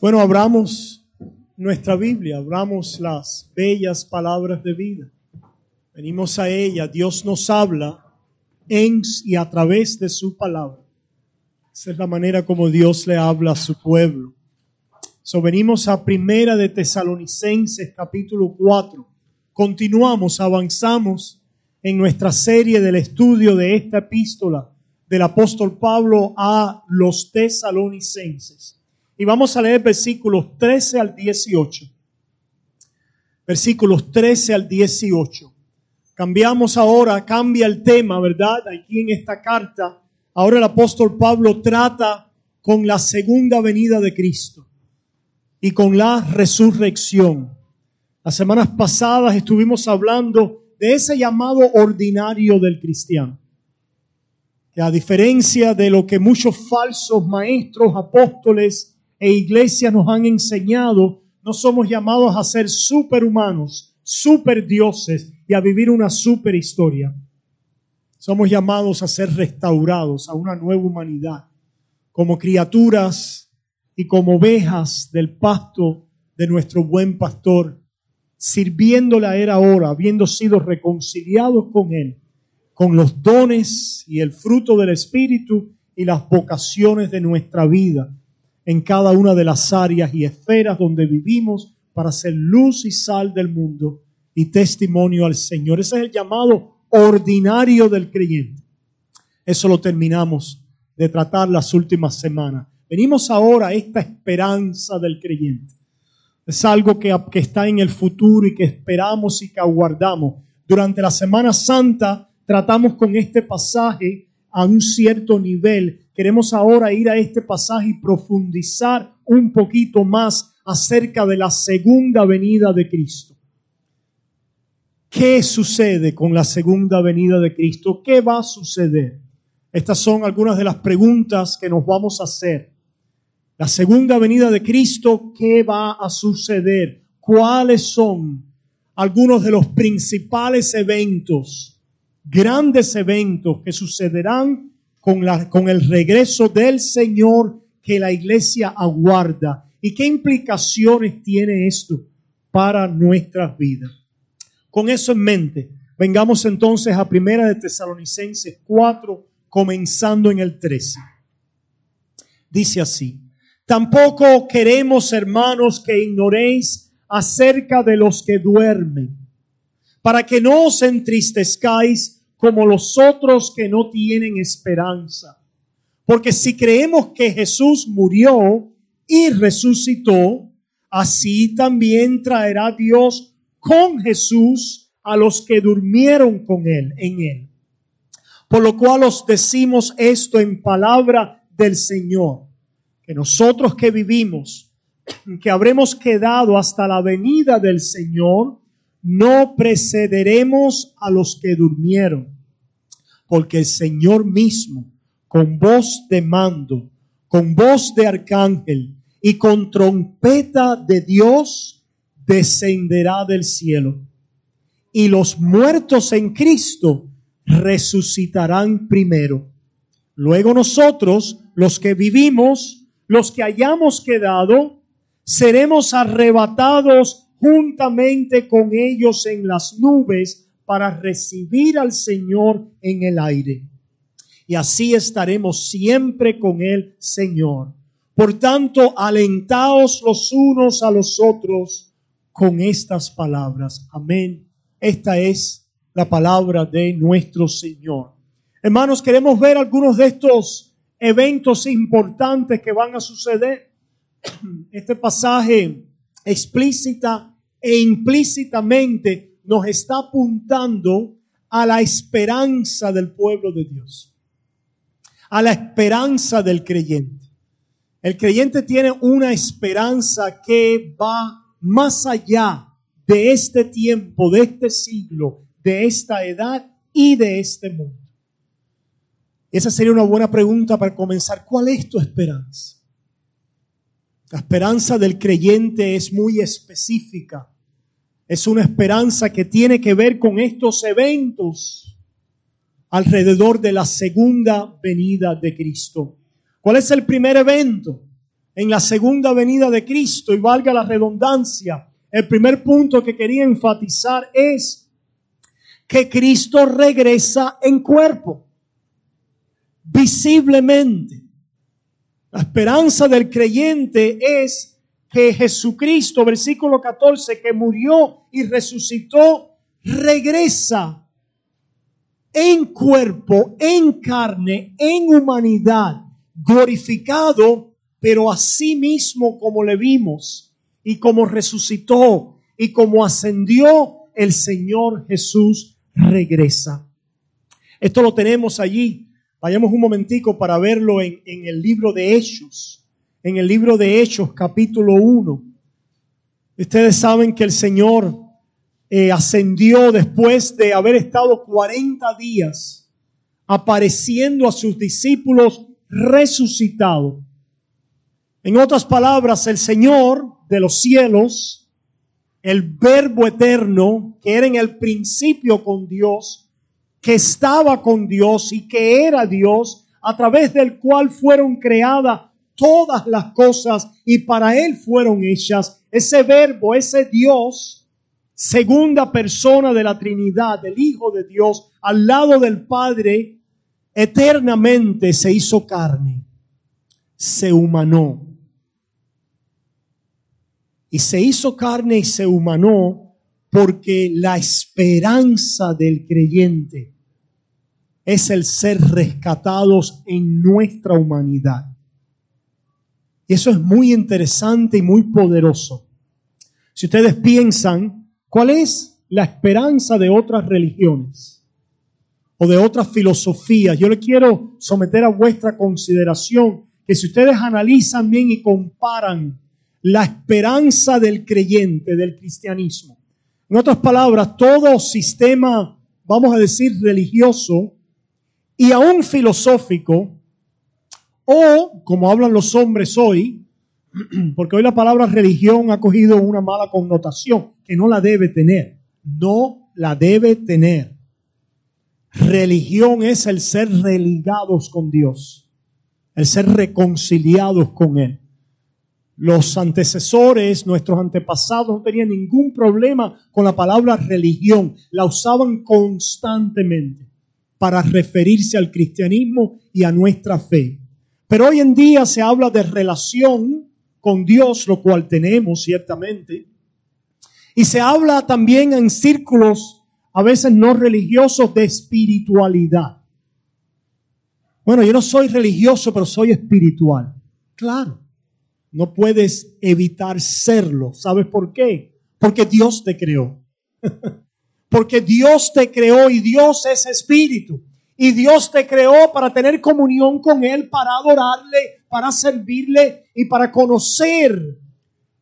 Bueno, abramos nuestra Biblia, abramos las bellas palabras de vida. Venimos a ella, Dios nos habla en y a través de su palabra. Esa es la manera como Dios le habla a su pueblo. So, venimos a Primera de Tesalonicenses capítulo 4. Continuamos, avanzamos en nuestra serie del estudio de esta epístola del apóstol Pablo a los tesalonicenses. Y vamos a leer versículos 13 al 18. Versículos 13 al 18. Cambiamos ahora, cambia el tema, ¿verdad? Aquí en esta carta, ahora el apóstol Pablo trata con la segunda venida de Cristo y con la resurrección. Las semanas pasadas estuvimos hablando de ese llamado ordinario del cristiano. Que a diferencia de lo que muchos falsos maestros, apóstoles, e iglesias nos han enseñado, no somos llamados a ser superhumanos, super dioses y a vivir una super historia. Somos llamados a ser restaurados a una nueva humanidad, como criaturas y como ovejas del pasto de nuestro buen pastor, sirviéndole a él ahora, habiendo sido reconciliados con él, con los dones y el fruto del Espíritu y las vocaciones de nuestra vida en cada una de las áreas y esferas donde vivimos para ser luz y sal del mundo y testimonio al Señor. Ese es el llamado ordinario del creyente. Eso lo terminamos de tratar las últimas semanas. Venimos ahora a esta esperanza del creyente. Es algo que, que está en el futuro y que esperamos y que aguardamos. Durante la Semana Santa tratamos con este pasaje a un cierto nivel Queremos ahora ir a este pasaje y profundizar un poquito más acerca de la segunda venida de Cristo. ¿Qué sucede con la segunda venida de Cristo? ¿Qué va a suceder? Estas son algunas de las preguntas que nos vamos a hacer. La segunda venida de Cristo, ¿qué va a suceder? ¿Cuáles son algunos de los principales eventos, grandes eventos que sucederán con, la, con el regreso del Señor que la iglesia aguarda. ¿Y qué implicaciones tiene esto para nuestras vidas? Con eso en mente, vengamos entonces a Primera de Tesalonicenses 4, comenzando en el 13. Dice así, tampoco queremos, hermanos, que ignoréis acerca de los que duermen, para que no os entristezcáis como los otros que no tienen esperanza. Porque si creemos que Jesús murió y resucitó, así también traerá Dios con Jesús a los que durmieron con él, en él. Por lo cual os decimos esto en palabra del Señor, que nosotros que vivimos, que habremos quedado hasta la venida del Señor, no precederemos a los que durmieron, porque el Señor mismo, con voz de mando, con voz de arcángel y con trompeta de Dios, descenderá del cielo. Y los muertos en Cristo resucitarán primero. Luego nosotros, los que vivimos, los que hayamos quedado, seremos arrebatados juntamente con ellos en las nubes para recibir al Señor en el aire. Y así estaremos siempre con el Señor. Por tanto, alentaos los unos a los otros con estas palabras. Amén. Esta es la palabra de nuestro Señor. Hermanos, queremos ver algunos de estos eventos importantes que van a suceder. Este pasaje explícita e implícitamente nos está apuntando a la esperanza del pueblo de Dios, a la esperanza del creyente. El creyente tiene una esperanza que va más allá de este tiempo, de este siglo, de esta edad y de este mundo. Esa sería una buena pregunta para comenzar. ¿Cuál es tu esperanza? La esperanza del creyente es muy específica. Es una esperanza que tiene que ver con estos eventos alrededor de la segunda venida de Cristo. ¿Cuál es el primer evento? en la segunda venida de Cristo y valga la redundancia, el primer punto que quería enfatizar es que Cristo regresa en cuerpo, visiblemente. La esperanza del creyente es que Jesucristo, versículo 14, que murió y resucitó, regresa en cuerpo, en carne, en humanidad, glorificado, pero así mismo como le vimos y como resucitó y como ascendió, el Señor Jesús regresa. Esto lo tenemos allí. Vayamos un momentico para verlo en, en el libro de Hechos. En el libro de Hechos, capítulo 1. Ustedes saben que el Señor eh, ascendió después de haber estado 40 días apareciendo a sus discípulos resucitado. En otras palabras, el Señor de los cielos, el verbo eterno, que era en el principio con Dios, que estaba con Dios y que era Dios, a través del cual fueron creadas todas las cosas y para Él fueron hechas. Ese verbo, ese Dios, segunda persona de la Trinidad, el Hijo de Dios, al lado del Padre, eternamente se hizo carne, se humanó. Y se hizo carne y se humanó porque la esperanza del creyente es el ser rescatados en nuestra humanidad. Y eso es muy interesante y muy poderoso. Si ustedes piensan ¿Cuál es la esperanza de otras religiones o de otras filosofías? Yo le quiero someter a vuestra consideración que si ustedes analizan bien y comparan la esperanza del creyente, del cristianismo, en otras palabras, todo sistema, vamos a decir, religioso y aún filosófico, o como hablan los hombres hoy, porque hoy la palabra religión ha cogido una mala connotación que no la debe tener. No la debe tener. Religión es el ser religados con Dios, el ser reconciliados con Él. Los antecesores, nuestros antepasados, no tenían ningún problema con la palabra religión. La usaban constantemente para referirse al cristianismo y a nuestra fe. Pero hoy en día se habla de relación con Dios, lo cual tenemos ciertamente. Y se habla también en círculos a veces no religiosos de espiritualidad. Bueno, yo no soy religioso, pero soy espiritual. Claro, no puedes evitar serlo. ¿Sabes por qué? Porque Dios te creó. Porque Dios te creó y Dios es espíritu. Y Dios te creó para tener comunión con Él, para adorarle, para servirle y para conocer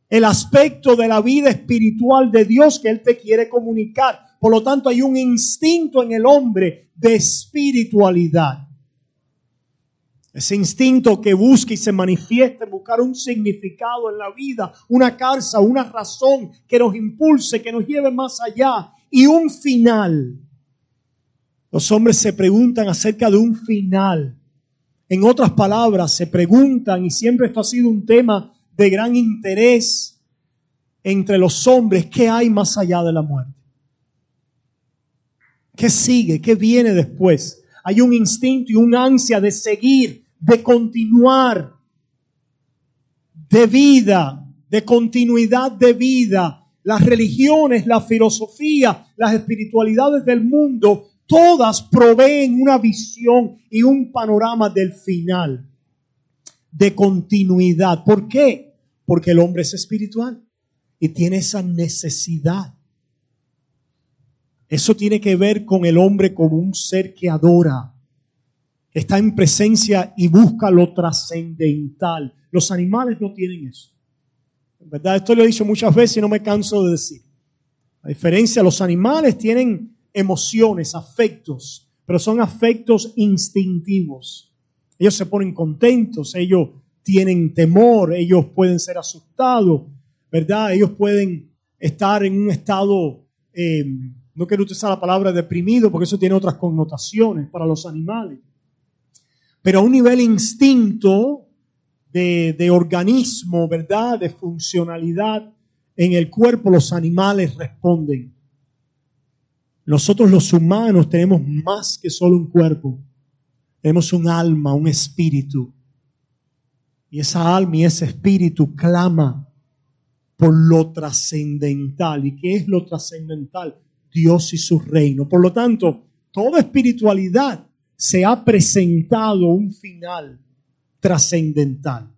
el aspecto de la vida espiritual de Dios que Él te quiere comunicar. Por lo tanto, hay un instinto en el hombre de espiritualidad. Ese instinto que busca y se manifiesta buscar un significado en la vida, una causa, una razón que nos impulse, que nos lleve más allá y un final. Los hombres se preguntan acerca de un final. En otras palabras, se preguntan, y siempre esto ha sido un tema de gran interés entre los hombres, ¿qué hay más allá de la muerte? ¿Qué sigue? ¿Qué viene después? Hay un instinto y un ansia de seguir, de continuar, de vida, de continuidad de vida. Las religiones, la filosofía, las espiritualidades del mundo todas proveen una visión y un panorama del final, de continuidad. ¿Por qué? Porque el hombre es espiritual y tiene esa necesidad. Eso tiene que ver con el hombre como un ser que adora, está en presencia y busca lo trascendental. Los animales no tienen eso. En verdad, esto lo he dicho muchas veces y no me canso de decir. A diferencia, los animales tienen emociones, afectos, pero son afectos instintivos. Ellos se ponen contentos, ellos tienen temor, ellos pueden ser asustados, ¿verdad? Ellos pueden estar en un estado, eh, no quiero utilizar la palabra deprimido porque eso tiene otras connotaciones para los animales, pero a un nivel instinto de, de organismo, ¿verdad? De funcionalidad en el cuerpo, los animales responden. Nosotros los humanos tenemos más que solo un cuerpo. Tenemos un alma, un espíritu. Y esa alma y ese espíritu clama por lo trascendental. ¿Y qué es lo trascendental? Dios y su reino. Por lo tanto, toda espiritualidad se ha presentado un final trascendental.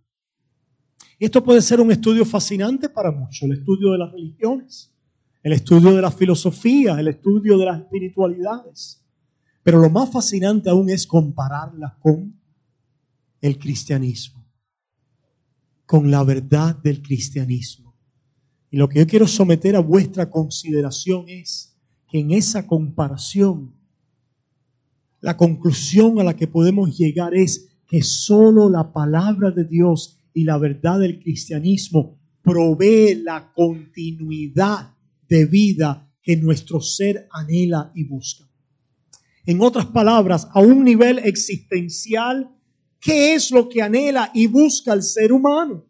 Esto puede ser un estudio fascinante para muchos, el estudio de las religiones, el estudio de la filosofía, el estudio de las espiritualidades. Pero lo más fascinante aún es compararlas con el cristianismo, con la verdad del cristianismo. Y lo que yo quiero someter a vuestra consideración es que en esa comparación, la conclusión a la que podemos llegar es que solo la palabra de Dios y la verdad del cristianismo provee la continuidad de vida que nuestro ser anhela y busca. En otras palabras, a un nivel existencial, ¿qué es lo que anhela y busca el ser humano?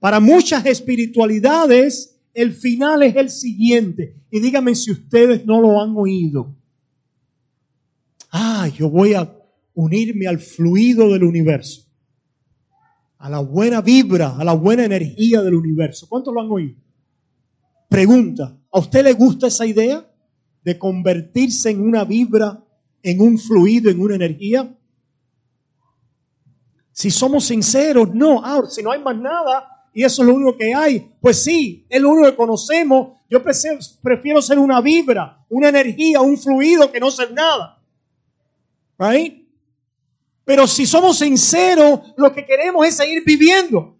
Para muchas espiritualidades, el final es el siguiente. Y díganme si ustedes no lo han oído. Ah, yo voy a unirme al fluido del universo a la buena vibra, a la buena energía del universo. ¿Cuántos lo han oído? Pregunta, ¿a usted le gusta esa idea de convertirse en una vibra, en un fluido, en una energía? Si somos sinceros, no. Ahora, si no hay más nada y eso es lo único que hay, pues sí, es lo único que conocemos. Yo prefiero ser una vibra, una energía, un fluido que no ser nada. Right? Pero si somos sinceros, lo que queremos es seguir viviendo.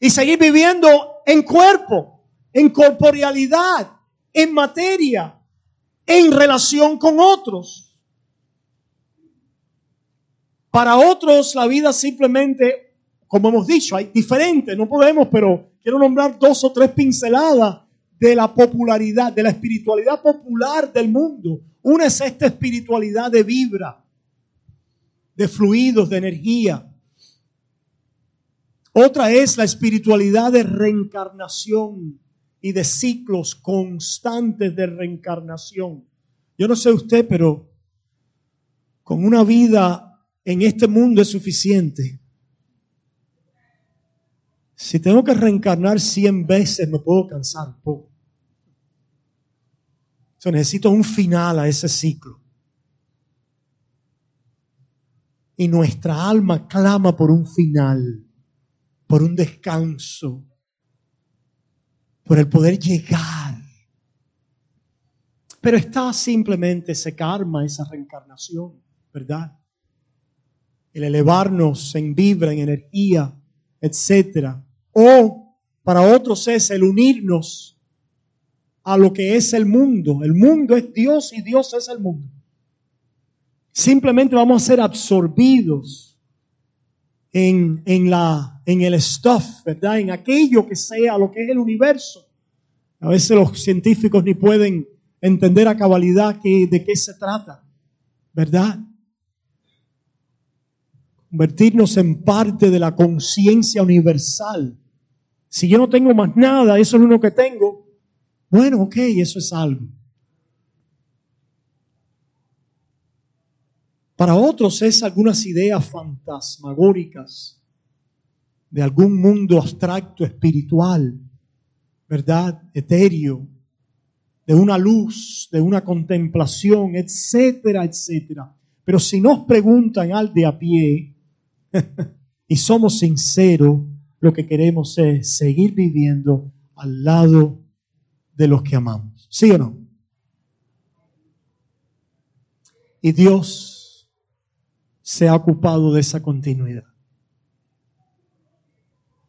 Y seguir viviendo en cuerpo, en corporealidad, en materia, en relación con otros. Para otros la vida simplemente, como hemos dicho, hay diferentes, no podemos, pero quiero nombrar dos o tres pinceladas de la popularidad, de la espiritualidad popular del mundo. Una es esta espiritualidad de vibra de fluidos, de energía. Otra es la espiritualidad de reencarnación y de ciclos constantes de reencarnación. Yo no sé usted, pero con una vida en este mundo es suficiente. Si tengo que reencarnar cien veces, me puedo cansar un poco. necesito un final a ese ciclo y nuestra alma clama por un final, por un descanso, por el poder llegar. Pero está simplemente ese karma, esa reencarnación, ¿verdad? El elevarnos en vibra, en energía, etc. O para otros es el unirnos a lo que es el mundo. El mundo es Dios y Dios es el mundo. Simplemente vamos a ser absorbidos en, la, en el stuff, ¿verdad? En aquello que sea lo que es el universo. A veces los científicos ni pueden entender a cabalidad de qué se trata, ¿verdad? Convertirnos en parte de la conciencia universal. Si yo no tengo más nada, eso es lo único que tengo. Bueno, ok, eso es algo. Para otros es algunas ideas fantasmagóricas de algún mundo abstracto espiritual, ¿verdad? Etéreo, de una luz, de una contemplación, etcétera, etcétera. Pero si nos preguntan al de a pie y somos sinceros, lo que queremos es seguir viviendo al lado de los que amamos. ¿Sí o no? Y Dios se ha ocupado de esa continuidad.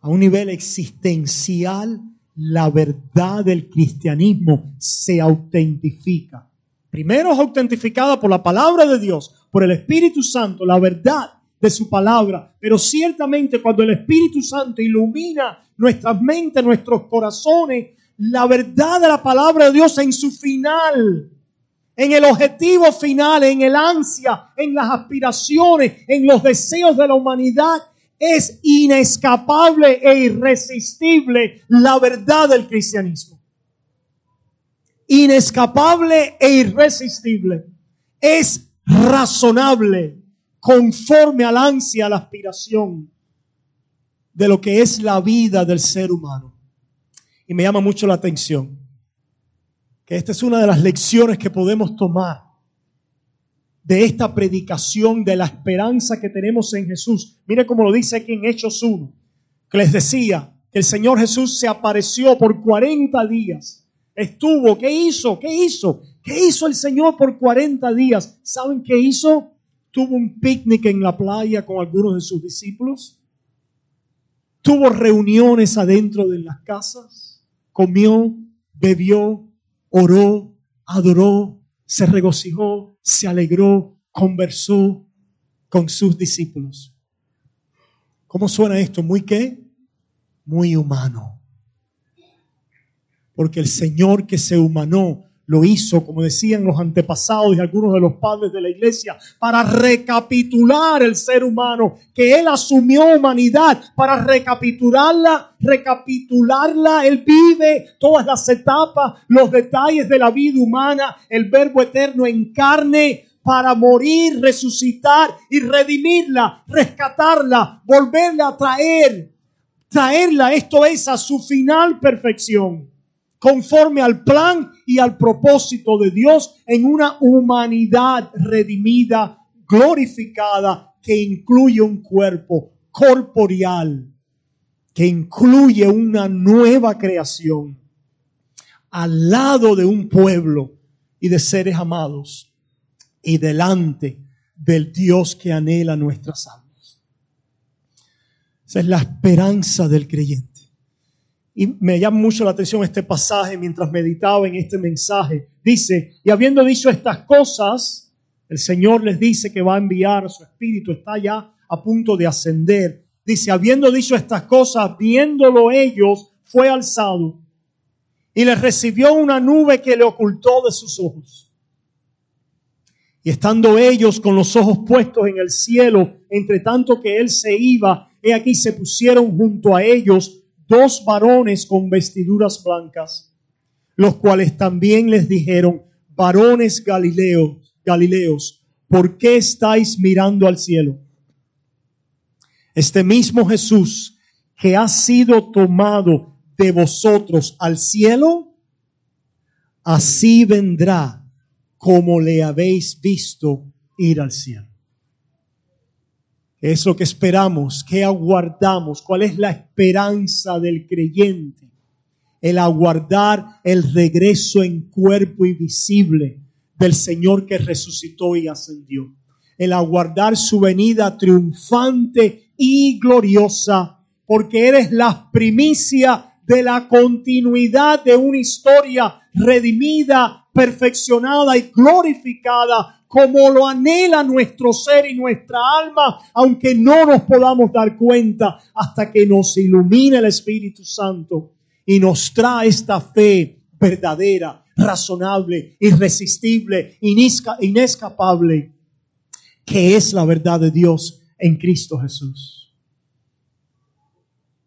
A un nivel existencial, la verdad del cristianismo se autentifica. Primero es autentificada por la palabra de Dios, por el Espíritu Santo, la verdad de su palabra. Pero ciertamente cuando el Espíritu Santo ilumina nuestras mentes, nuestros corazones, la verdad de la palabra de Dios en su final en el objetivo final, en el ansia, en las aspiraciones, en los deseos de la humanidad, Es inescapable e irresistible la verdad del cristianismo. Inescapable e irresistible. Es razonable, conforme al ansia, a la aspiración de lo que es la vida del ser humano. Y me llama mucho la atención que esta es una de las lecciones que podemos tomar de esta predicación de la esperanza que tenemos en Jesús. Mire cómo lo dice aquí en Hechos 1, que les decía que el Señor Jesús se apareció por 40 días. Estuvo, ¿qué hizo? ¿Qué hizo? ¿Qué hizo el Señor por 40 días? ¿Saben qué hizo? Tuvo un picnic en la playa con algunos de sus discípulos. Tuvo reuniones adentro de las casas. Comió, bebió, oró, adoró, se regocijó, se alegró, conversó con sus discípulos. ¿Cómo suena esto? ¿Muy qué? Muy humano. Porque el Señor que se humanó lo hizo, como decían los antepasados y algunos de los padres de la iglesia, para recapitular el ser humano, que Él asumió humanidad, para recapitularla, recapitularla, Él vive todas las etapas, los detalles de la vida humana, el verbo eterno en carne, para morir, resucitar y redimirla, rescatarla, volverla a traer, traerla, esto es, a su final perfección conforme al plan y al propósito de Dios en una humanidad redimida, glorificada, que incluye un cuerpo corporeal, que incluye una nueva creación al lado de un pueblo y de seres amados y delante del Dios que anhela nuestras almas. Esa es la esperanza del creyente. Y me llama mucho la atención este pasaje mientras meditaba en este mensaje. Dice, y habiendo dicho estas cosas, el Señor les dice que va a enviar su espíritu, está ya a punto de ascender. Dice, habiendo dicho estas cosas, viéndolo ellos, fue alzado y les recibió una nube que le ocultó de sus ojos. Y estando ellos con los ojos puestos en el cielo, entre tanto que él se iba, he aquí se pusieron junto a ellos dos varones con vestiduras blancas, los cuales también les dijeron, varones Galileos, Galileos, ¿por qué estáis mirando al cielo? Este mismo Jesús que ha sido tomado de vosotros al cielo, así vendrá como le habéis visto ir al cielo es lo que esperamos, que aguardamos, cuál es la esperanza del creyente. El aguardar el regreso en cuerpo y visible del Señor que resucitó y ascendió. El aguardar su venida triunfante y gloriosa, porque eres la primicia de la continuidad de una historia redimida, perfeccionada y glorificada como lo anhela nuestro ser y nuestra alma, aunque no nos podamos dar cuenta hasta que nos ilumine el Espíritu Santo y nos trae esta fe verdadera, razonable, irresistible, inescapable, que es la verdad de Dios en Cristo Jesús.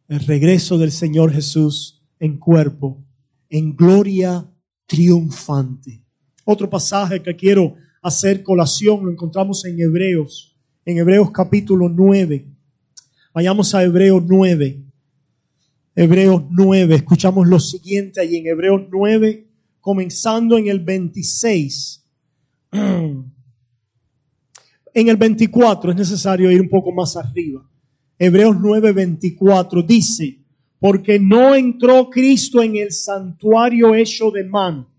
El regreso del Señor Jesús en cuerpo, en gloria triunfante. Otro pasaje que quiero hacer colación, lo encontramos en Hebreos, en Hebreos capítulo 9. Vayamos a Hebreos 9. Hebreos 9, escuchamos lo siguiente allí en Hebreos 9, comenzando en el 26. En el 24 es necesario ir un poco más arriba. Hebreos 9, 24 dice, porque no entró Cristo en el santuario hecho de mano.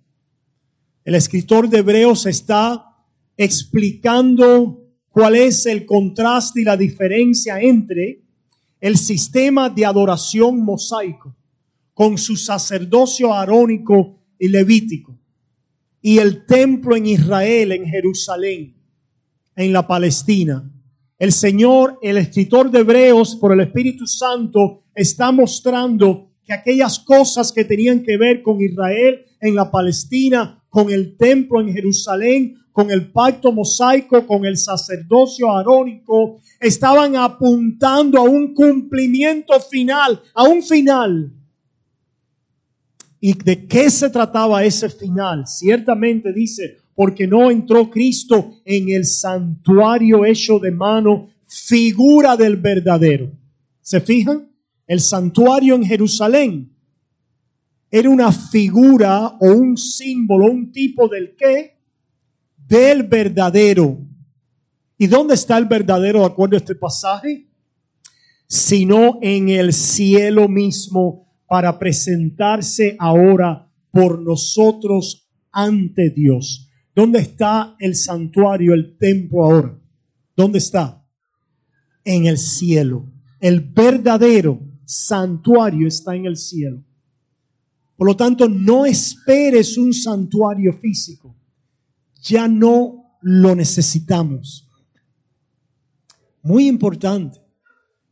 El escritor de Hebreos está explicando cuál es el contraste y la diferencia entre el sistema de adoración mosaico con su sacerdocio arónico y levítico y el templo en Israel, en Jerusalén, en la Palestina. El Señor, el escritor de Hebreos, por el Espíritu Santo, está mostrando que aquellas cosas que tenían que ver con Israel en la Palestina con el templo en Jerusalén, con el pacto mosaico, con el sacerdocio arónico, estaban apuntando a un cumplimiento final, a un final. ¿Y de qué se trataba ese final? Ciertamente dice, porque no entró Cristo en el santuario hecho de mano, figura del verdadero. ¿Se fijan? El santuario en Jerusalén era una figura o un símbolo, un tipo del qué? Del verdadero. ¿Y dónde está el verdadero de acuerdo a este pasaje? Sino en el cielo mismo para presentarse ahora por nosotros ante Dios. ¿Dónde está el santuario, el templo ahora? ¿Dónde está? En el cielo. El verdadero santuario está en el cielo. Por lo tanto, no esperes un santuario físico. Ya no lo necesitamos. Muy importante.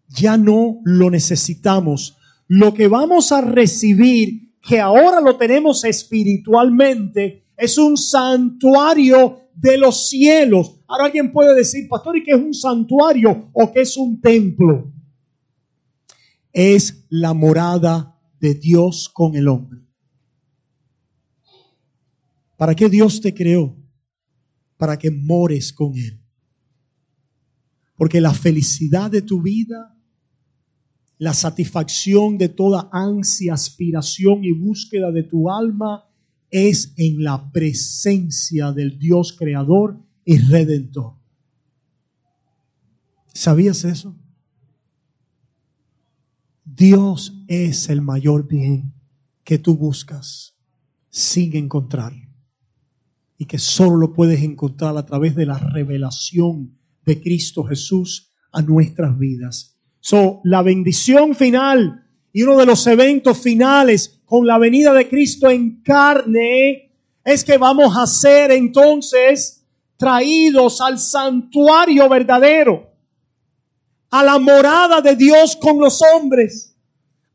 Ya no lo necesitamos. Lo que vamos a recibir, que ahora lo tenemos espiritualmente, es un santuario de los cielos. Ahora alguien puede decir, pastor, ¿y qué es un santuario o qué es un templo? Es la morada de Dios con el hombre. ¿Para qué Dios te creó? Para que mores con Él. Porque la felicidad de tu vida, la satisfacción de toda ansia, aspiración y búsqueda de tu alma es en la presencia del Dios creador y redentor. ¿Sabías eso? Dios es el mayor bien que tú buscas sin encontrar. Y que solo lo puedes encontrar a través de la revelación de Cristo Jesús a nuestras vidas. So, la bendición final y uno de los eventos finales con la venida de Cristo en carne es que vamos a ser entonces traídos al santuario verdadero a la morada de Dios con los hombres,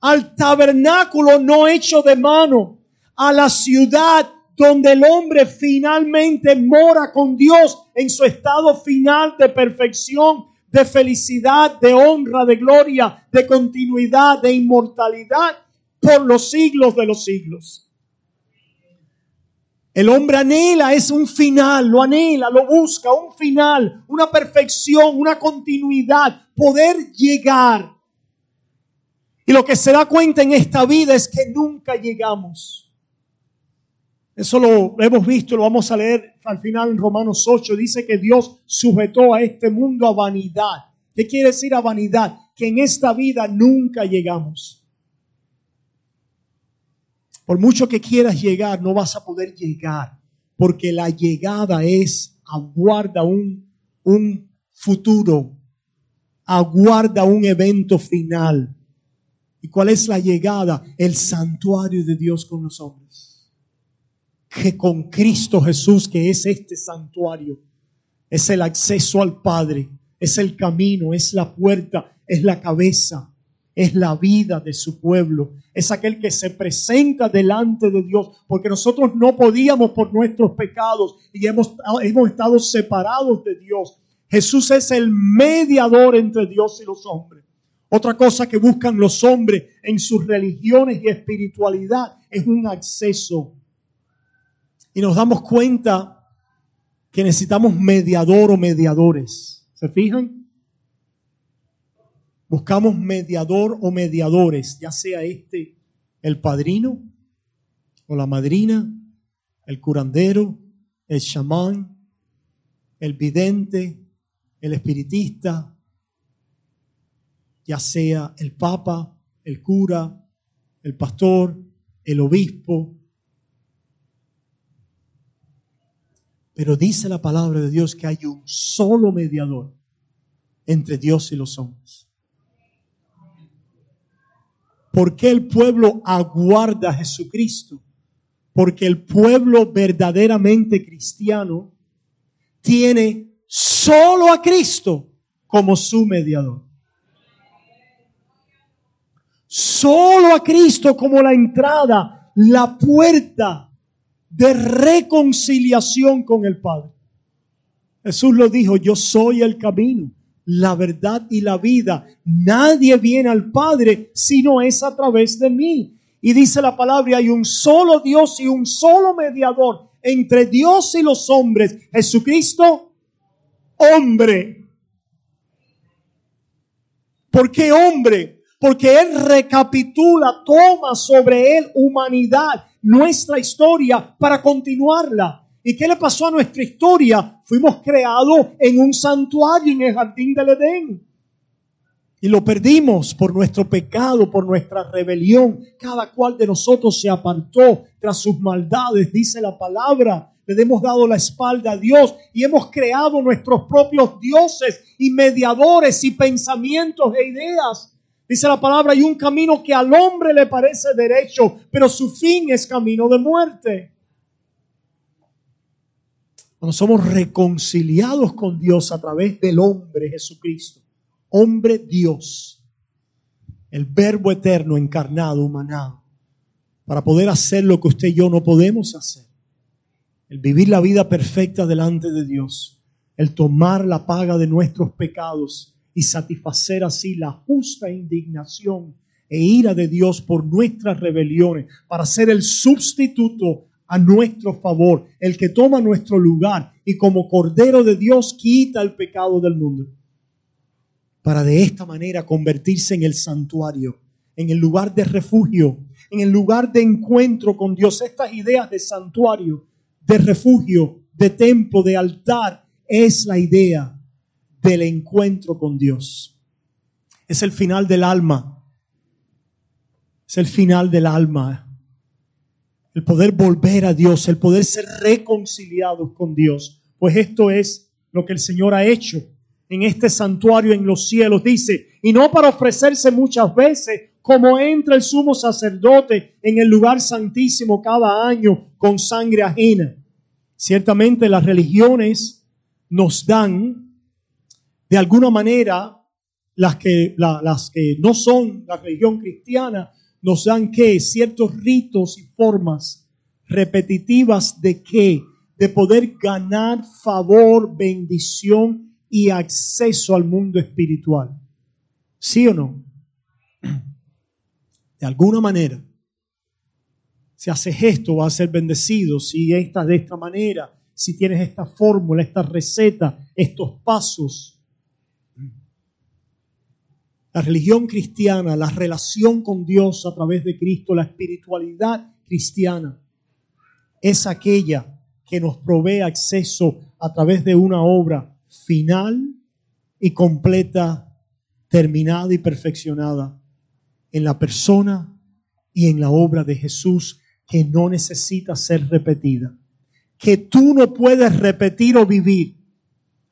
al tabernáculo no hecho de mano, a la ciudad donde el hombre finalmente mora con Dios en su estado final de perfección, de felicidad, de honra, de gloria, de continuidad, de inmortalidad por los siglos de los siglos. El hombre anhela es un final, lo anhela, lo busca, un final, una perfección, una continuidad, poder llegar. Y lo que se da cuenta en esta vida es que nunca llegamos. Eso lo hemos visto, lo vamos a leer al final en Romanos 8. Dice que Dios sujetó a este mundo a vanidad. ¿Qué quiere decir a vanidad? Que en esta vida nunca llegamos. Por mucho que quieras llegar, no vas a poder llegar, porque la llegada es, aguarda un, un futuro, aguarda un evento final. ¿Y cuál es la llegada? El santuario de Dios con los hombres. Que con Cristo Jesús, que es este santuario, es el acceso al Padre, es el camino, es la puerta, es la cabeza es la vida de su pueblo, es aquel que se presenta delante de Dios, porque nosotros no podíamos por nuestros pecados y hemos, hemos estado separados de Dios. Jesús es el mediador entre Dios y los hombres. Otra cosa que buscan los hombres en sus religiones y espiritualidad es un acceso. Y nos damos cuenta que necesitamos mediador o mediadores. ¿Se fijan? Buscamos mediador o mediadores, ya sea este el padrino o la madrina, el curandero, el chamán, el vidente, el espiritista, ya sea el papa, el cura, el pastor, el obispo. Pero dice la palabra de Dios que hay un solo mediador entre Dios y los hombres. ¿Por qué el pueblo aguarda a Jesucristo? Porque el pueblo verdaderamente cristiano tiene solo a Cristo como su mediador. Solo a Cristo como la entrada, la puerta de reconciliación con el Padre. Jesús lo dijo, yo soy el camino, la verdad y la vida. Nadie viene al Padre si no es a través de mí. Y dice la palabra, hay un solo Dios y un solo mediador entre Dios y los hombres, Jesucristo, hombre. ¿Por qué hombre? Porque Él recapitula, toma sobre Él humanidad, nuestra historia, para continuarla. ¿Y qué le pasó a nuestra historia? Fuimos creados en un santuario en el jardín del Edén. Y lo perdimos por nuestro pecado, por nuestra rebelión. Cada cual de nosotros se apartó tras sus maldades, dice la palabra. Le hemos dado la espalda a Dios y hemos creado nuestros propios dioses y mediadores y pensamientos e ideas. Dice la palabra, hay un camino que al hombre le parece derecho, pero su fin es camino de muerte. Cuando somos reconciliados con Dios a través del hombre Jesucristo, hombre Dios, el verbo eterno encarnado, humanado, para poder hacer lo que usted y yo no podemos hacer, el vivir la vida perfecta delante de Dios, el tomar la paga de nuestros pecados y satisfacer así la justa indignación e ira de Dios por nuestras rebeliones, para ser el sustituto a nuestro favor, el que toma nuestro lugar y como Cordero de Dios quita el pecado del mundo, para de esta manera convertirse en el santuario, en el lugar de refugio, en el lugar de encuentro con Dios. Estas ideas de santuario, de refugio, de templo, de altar, es la idea del encuentro con Dios. Es el final del alma. Es el final del alma el poder volver a Dios, el poder ser reconciliados con Dios. Pues esto es lo que el Señor ha hecho en este santuario en los cielos. Dice, y no para ofrecerse muchas veces, como entra el sumo sacerdote en el lugar santísimo cada año con sangre ajena. Ciertamente las religiones nos dan, de alguna manera, las que, las que no son la religión cristiana, nos dan que ciertos ritos y formas repetitivas de qué? De poder ganar favor, bendición y acceso al mundo espiritual. ¿Sí o no? De alguna manera. Si haces esto, vas a ser bendecido. Si estás de esta manera, si tienes esta fórmula, esta receta, estos pasos, la religión cristiana, la relación con Dios a través de Cristo, la espiritualidad cristiana, es aquella que nos provee acceso a través de una obra final y completa, terminada y perfeccionada en la persona y en la obra de Jesús que no necesita ser repetida, que tú no puedes repetir o vivir.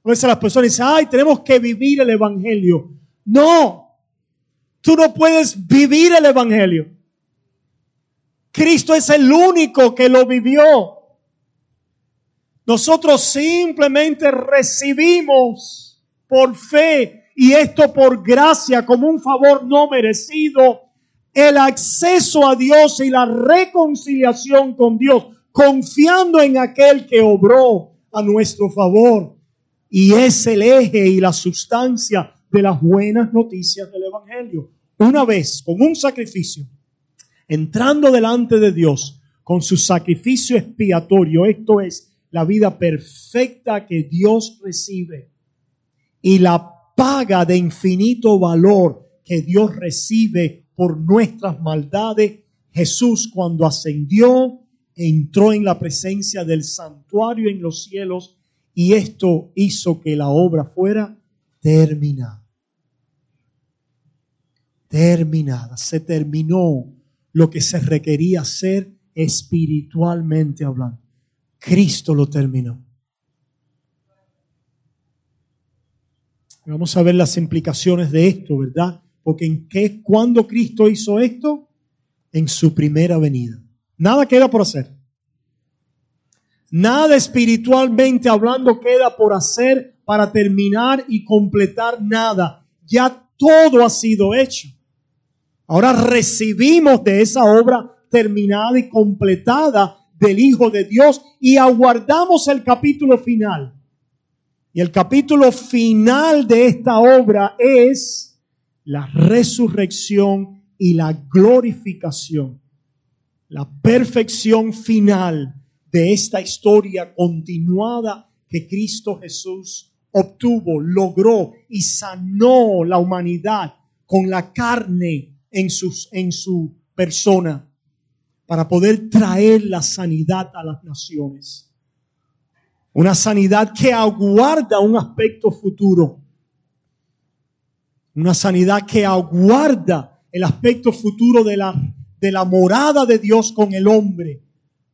A veces las personas dicen, ay, tenemos que vivir el Evangelio. No, Tú no puedes vivir el Evangelio. Cristo es el único que lo vivió. Nosotros simplemente recibimos por fe y esto por gracia como un favor no merecido el acceso a Dios y la reconciliación con Dios, confiando en aquel que obró a nuestro favor. Y es el eje y la sustancia de las buenas noticias del Evangelio. Una vez, con un sacrificio, entrando delante de Dios con su sacrificio expiatorio, esto es la vida perfecta que Dios recibe y la paga de infinito valor que Dios recibe por nuestras maldades, Jesús cuando ascendió entró en la presencia del santuario en los cielos y esto hizo que la obra fuera terminada terminada. Se terminó lo que se requería hacer espiritualmente hablando. Cristo lo terminó. Vamos a ver las implicaciones de esto, ¿verdad? Porque en qué, cuando Cristo hizo esto? En su primera venida. Nada queda por hacer. Nada espiritualmente hablando queda por hacer para terminar y completar nada. Ya todo ha sido hecho. Ahora recibimos de esa obra terminada y completada del Hijo de Dios y aguardamos el capítulo final. Y el capítulo final de esta obra es la resurrección y la glorificación, la perfección final de esta historia continuada que Cristo Jesús obtuvo, logró y sanó la humanidad con la carne en, sus, en su persona para poder traer la sanidad a las naciones. Una sanidad que aguarda un aspecto futuro. Una sanidad que aguarda el aspecto futuro de la, de la morada de Dios con el hombre,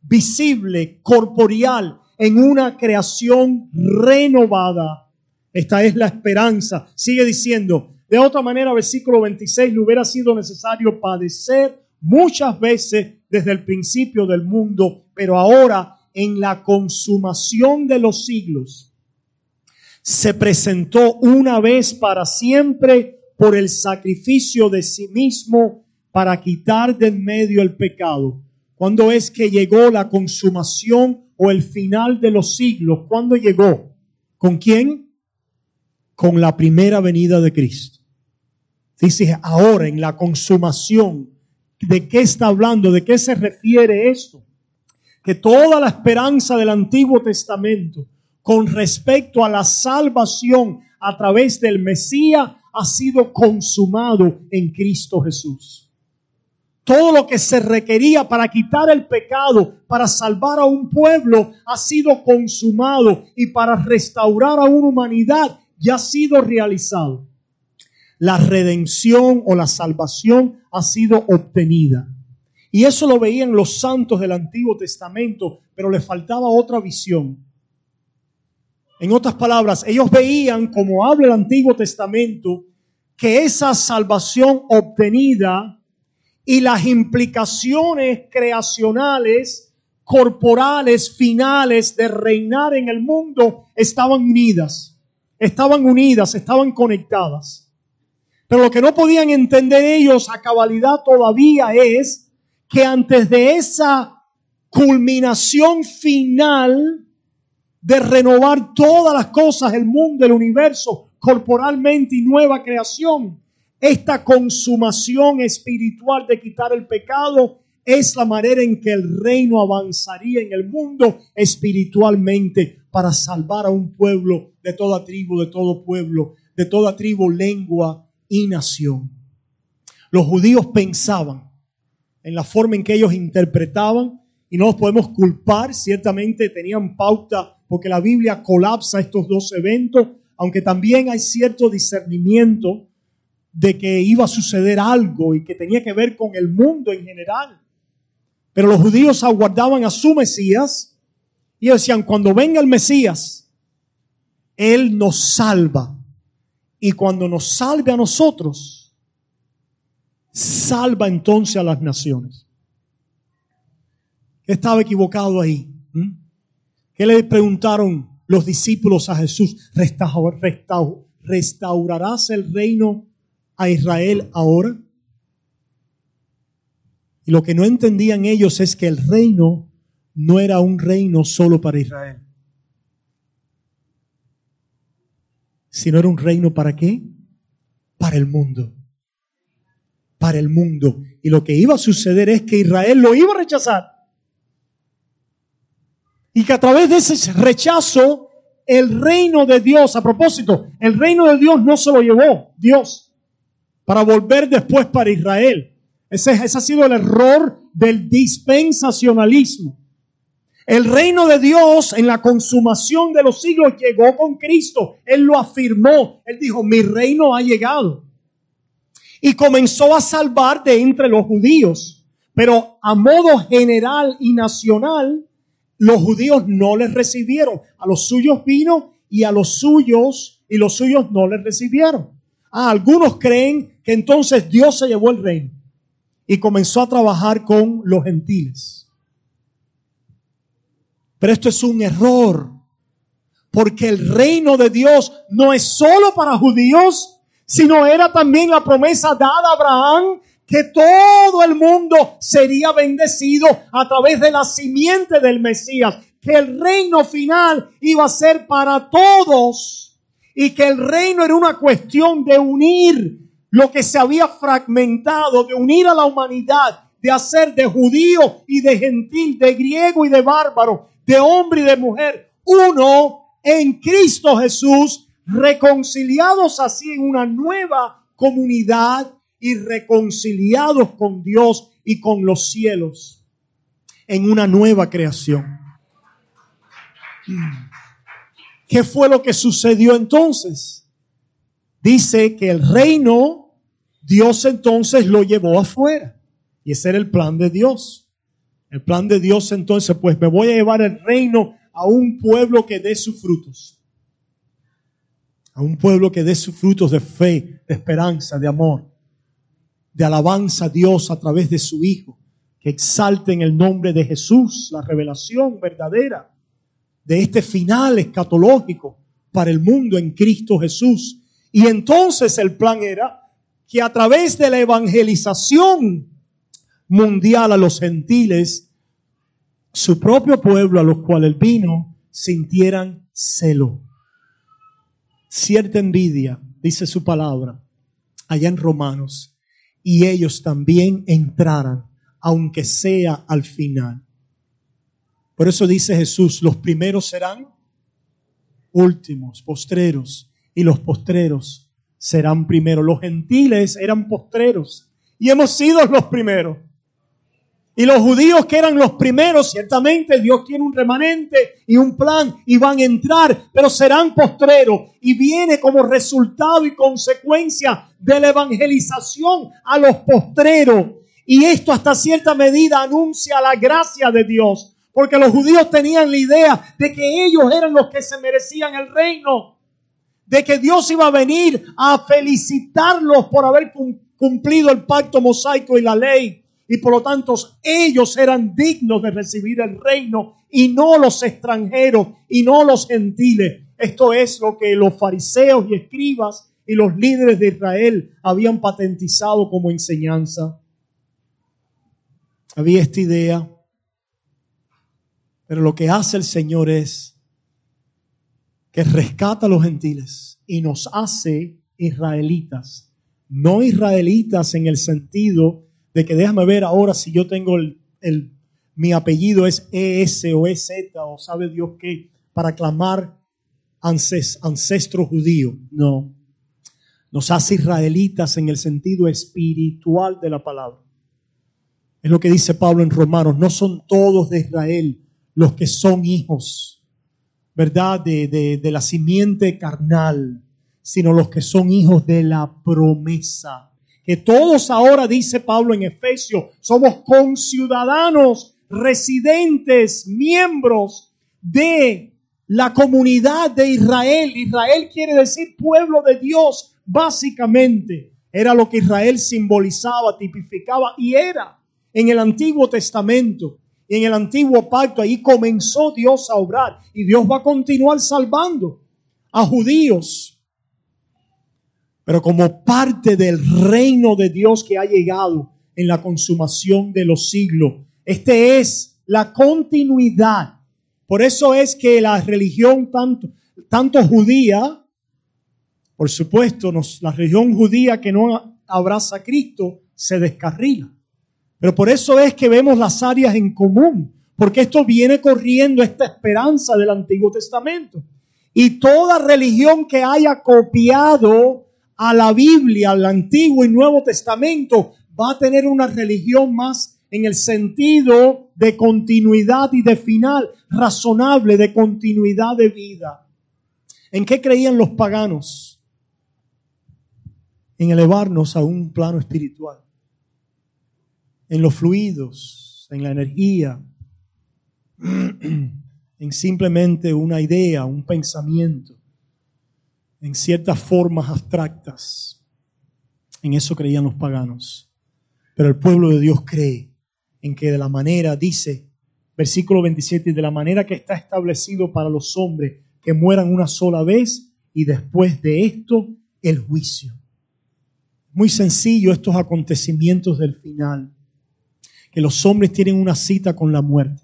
visible, corporeal, en una creación renovada. Esta es la esperanza. Sigue diciendo, de otra manera, versículo 26, le hubiera sido necesario padecer muchas veces desde el principio del mundo, pero ahora en la consumación de los siglos, se presentó una vez para siempre por el sacrificio de sí mismo para quitar de en medio el pecado. ¿Cuándo es que llegó la consumación o el final de los siglos? ¿Cuándo llegó? ¿Con quién? Con la primera venida de Cristo. Dice ahora en la consumación. ¿De qué está hablando? ¿De qué se refiere esto? que toda la esperanza del Antiguo Testamento con respecto a la salvación a través del Mesías ha sido consumado en Cristo Jesús. Todo lo que se requería para quitar el pecado, para salvar a un pueblo, ha sido consumado y para restaurar a una humanidad ya ha sido realizado. La redención o la salvación ha sido obtenida. Y eso lo veían los santos del Antiguo Testamento, pero les faltaba otra visión. En otras palabras, ellos veían, como habla el Antiguo Testamento, que esa salvación obtenida y las implicaciones creacionales, corporales, finales de reinar en el mundo estaban unidas, estaban unidas, estaban conectadas. Pero lo que no podían entender ellos a cabalidad todavía es que antes de esa culminación final de renovar todas las cosas, el mundo, el universo, corporalmente y nueva creación, esta consumación espiritual de quitar el pecado es la manera en que el reino avanzaría en el mundo espiritualmente para salvar a un pueblo de toda tribu, de todo pueblo, de toda tribu, lengua y nación. Los judíos pensaban en la forma en que ellos interpretaban y no los podemos culpar, ciertamente tenían pauta porque la Biblia colapsa estos dos eventos, aunque también hay cierto discernimiento de que iba a suceder algo y que tenía que ver con el mundo en general. Pero los judíos aguardaban a su Mesías y decían, cuando venga el Mesías, Él nos salva. Y cuando nos salve a nosotros, salva entonces a las naciones. ¿Qué estaba equivocado ahí? ¿Qué le preguntaron los discípulos a Jesús? ¿Restaurarás el reino a Israel ahora? Y lo que no entendían ellos es que el reino no era un reino solo para Israel, sino era un reino para qué? Para el mundo para el mundo. Y lo que iba a suceder es que Israel lo iba a rechazar. Y que a través de ese rechazo, el reino de Dios, a propósito, el reino de Dios no se lo llevó Dios para volver después para Israel. Ese, ese ha sido el error del dispensacionalismo. El reino de Dios en la consumación de los siglos llegó con Cristo. Él lo afirmó. Él dijo, mi reino ha llegado y comenzó a salvar de entre los judíos. Pero a modo general y nacional, los judíos no les recibieron. A los suyos vino y a los suyos y los suyos no les recibieron. Ah, algunos creen que entonces Dios se llevó el reino y comenzó a trabajar con los gentiles. Pero esto es un error, porque el reino de Dios no es solo para judíos, sino era también la promesa dada a Abraham que todo el mundo sería bendecido a través de la simiente del Mesías, que el reino final iba a ser para todos y que el reino era una cuestión de unir lo que se había fragmentado, de unir a la humanidad, de hacer de judío y de gentil, de griego y de bárbaro, de hombre y de mujer, uno en Cristo Jesús, reconciliados así en una nueva comunidad y reconciliados con Dios y con los cielos en una nueva creación. ¿Qué fue lo que sucedió entonces? Dice que el reino, Dios entonces lo llevó afuera. Y ese era el plan de Dios. El plan de Dios entonces, pues me voy a llevar el reino a un pueblo que dé sus frutos. A un pueblo que dé sus frutos de fe, de esperanza, de amor, de alabanza a Dios a través de su Hijo. Que exalten el nombre de Jesús, la revelación verdadera de este final escatológico para el mundo en Cristo Jesús. Y entonces el plan era que a través de la evangelización mundial a los gentiles, su propio pueblo a los cuales vino, sintieran celo, cierta envidia, dice su palabra, allá en Romanos, y ellos también entraran, aunque sea al final. Por eso dice Jesús, los primeros serán últimos, postreros, y los postreros serán primeros. Los gentiles eran postreros y hemos sido los primeros. Y los judíos que eran los primeros, ciertamente Dios tiene un remanente y un plan y van a entrar, pero serán postreros. Y viene como resultado y consecuencia de la evangelización a los postreros. Y esto hasta cierta medida anuncia la gracia de Dios. Porque los judíos tenían la idea de que ellos eran los que se merecían el reino. De que Dios iba a venir a felicitarlos por haber cumplido el pacto mosaico y la ley. Y por lo tanto ellos eran dignos de recibir el reino y no los extranjeros y no los gentiles. Esto es lo que los fariseos y escribas y los líderes de Israel habían patentizado como enseñanza. Había esta idea pero lo que hace el Señor es que rescata a los gentiles y nos hace israelitas. No israelitas en el sentido de que déjame ver ahora si yo tengo el, mi apellido es ES o EZ o sabe Dios qué, para clamar ancestro judío. No. Nos hace israelitas en el sentido espiritual de la palabra. Es lo que dice Pablo en Romanos. No son todos de Israel los que son hijos, ¿verdad? De, la simiente carnal, sino los que son hijos de la promesa. Que todos ahora, dice Pablo en Efesios, somos conciudadanos, residentes, miembros de la comunidad de Israel. Israel quiere decir pueblo de Dios, básicamente. Era lo que Israel simbolizaba, tipificaba y era en el Antiguo Testamento en el antiguo pacto ahí comenzó Dios a obrar y Dios va a continuar salvando a judíos. Pero como parte del reino de Dios que ha llegado en la consumación de los siglos, este es la continuidad. Por eso es que la religión tanto, tanto judía, por supuesto, la religión judía que no abraza a Cristo, se descarrila. Pero por eso es que vemos las áreas en común, porque esto viene corriendo esta esperanza del Antiguo Testamento. Y toda religión que haya copiado a la Biblia, al Antiguo y Nuevo Testamento, va a tener una religión más en el sentido de continuidad y de final razonable, de continuidad de vida. ¿En qué creían los paganos? En elevarnos a un plano espiritual en los fluidos, en la energía, en simplemente una idea, un pensamiento, en ciertas formas abstractas. En eso creían los paganos. Pero el pueblo de Dios cree en que de la manera, dice, versículo 27, de la manera que está establecido para los hombres que mueran una sola vez y después de esto el juicio Muy sencillo estos acontecimientos del final, que los hombres tienen una cita con la muerte,